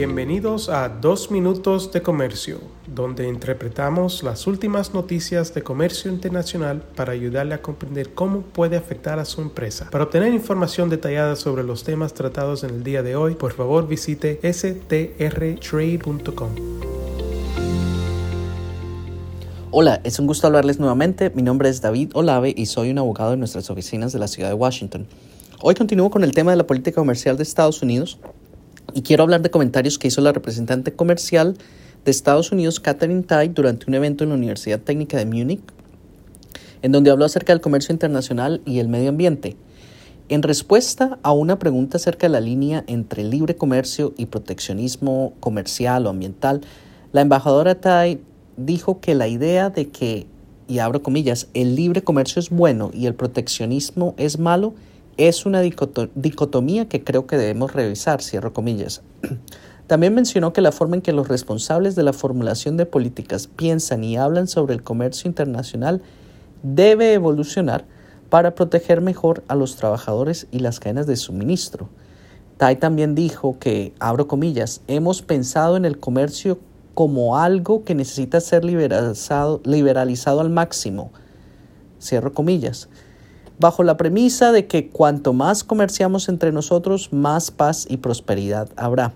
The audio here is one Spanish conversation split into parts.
Bienvenidos a Dos Minutos de Comercio, donde interpretamos las últimas noticias de comercio internacional para ayudarle a comprender cómo puede afectar a su empresa. Para obtener información detallada sobre los temas tratados en el día de hoy, por favor visite strtrade.com. Hola, es un gusto hablarles nuevamente. Mi nombre es David Olave y soy un abogado en nuestras oficinas de la ciudad de Washington. Hoy continúo con el tema de la política comercial de Estados Unidos y quiero hablar de comentarios que hizo la representante comercial de Estados Unidos, Catherine Tai, durante un evento en la Universidad Técnica de Múnich, en donde habló acerca del comercio internacional y el medio ambiente. En respuesta a una pregunta acerca de la línea entre libre comercio y proteccionismo comercial o ambiental, la embajadora Tai dijo que la idea de que, y abro comillas, el libre comercio es bueno y el proteccionismo es malo es una dicotomía que creo que debemos revisar, cierro comillas. También mencionó que la forma en que los responsables de la formulación de políticas piensan y hablan sobre el comercio internacional debe evolucionar para proteger mejor a los trabajadores y las cadenas de suministro. Tai también dijo que, abro comillas, hemos pensado en el comercio como algo que necesita ser liberalizado, liberalizado al máximo, cierro comillas bajo la premisa de que cuanto más comerciamos entre nosotros, más paz y prosperidad habrá.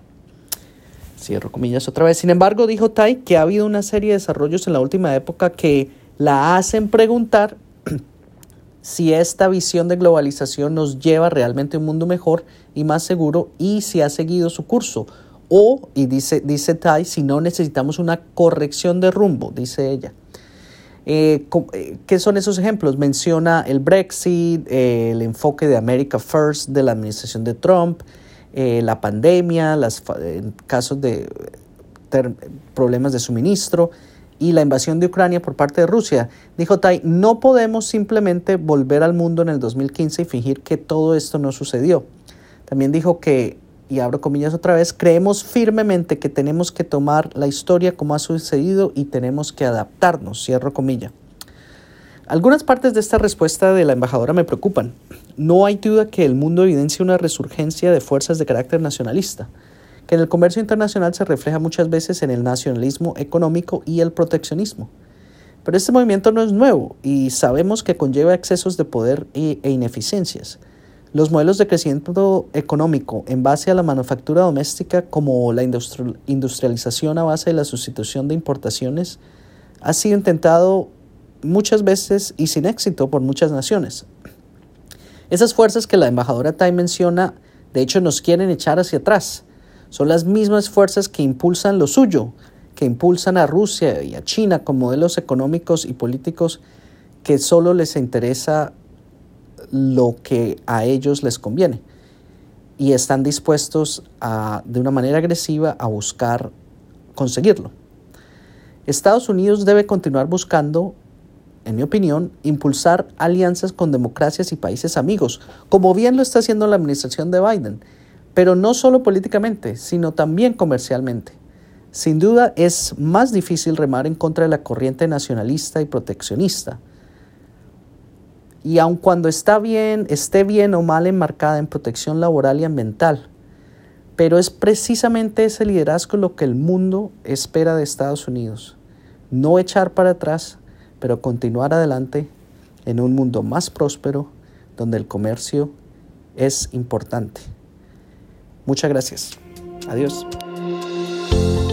Cierro comillas otra vez. Sin embargo, dijo Tai que ha habido una serie de desarrollos en la última época que la hacen preguntar si esta visión de globalización nos lleva realmente a un mundo mejor y más seguro y si ha seguido su curso. O, y dice, dice Tai, si no necesitamos una corrección de rumbo, dice ella. Eh, eh, ¿Qué son esos ejemplos? Menciona el Brexit, eh, el enfoque de America First de la administración de Trump, la pandemia, los casos de problemas de suministro y la invasión de Ucrania por parte de Rusia. Dijo Tai, no podemos simplemente volver al mundo en el 2015 y fingir que todo esto no sucedió. También dijo que y abro comillas otra vez, creemos firmemente que tenemos que tomar la historia como ha sucedido y tenemos que adaptarnos, cierro comilla. Algunas partes de esta respuesta de la embajadora me preocupan. No hay duda que el mundo evidencia una resurgencia de fuerzas de carácter nacionalista, que en el comercio internacional se refleja muchas veces en el nacionalismo económico y el proteccionismo. Pero este movimiento no es nuevo y sabemos que conlleva excesos de poder e ineficiencias. Los modelos de crecimiento económico en base a la manufactura doméstica como la industrialización a base de la sustitución de importaciones ha sido intentado muchas veces y sin éxito por muchas naciones. Esas fuerzas que la embajadora Tai menciona, de hecho, nos quieren echar hacia atrás. Son las mismas fuerzas que impulsan lo suyo, que impulsan a Rusia y a China con modelos económicos y políticos que solo les interesa lo que a ellos les conviene y están dispuestos a, de una manera agresiva a buscar conseguirlo. Estados Unidos debe continuar buscando, en mi opinión, impulsar alianzas con democracias y países amigos, como bien lo está haciendo la administración de Biden, pero no solo políticamente, sino también comercialmente. Sin duda es más difícil remar en contra de la corriente nacionalista y proteccionista, y aun cuando está bien, esté bien o mal enmarcada en protección laboral y ambiental. Pero es precisamente ese liderazgo lo que el mundo espera de Estados Unidos. No echar para atrás, pero continuar adelante en un mundo más próspero donde el comercio es importante. Muchas gracias. Adiós.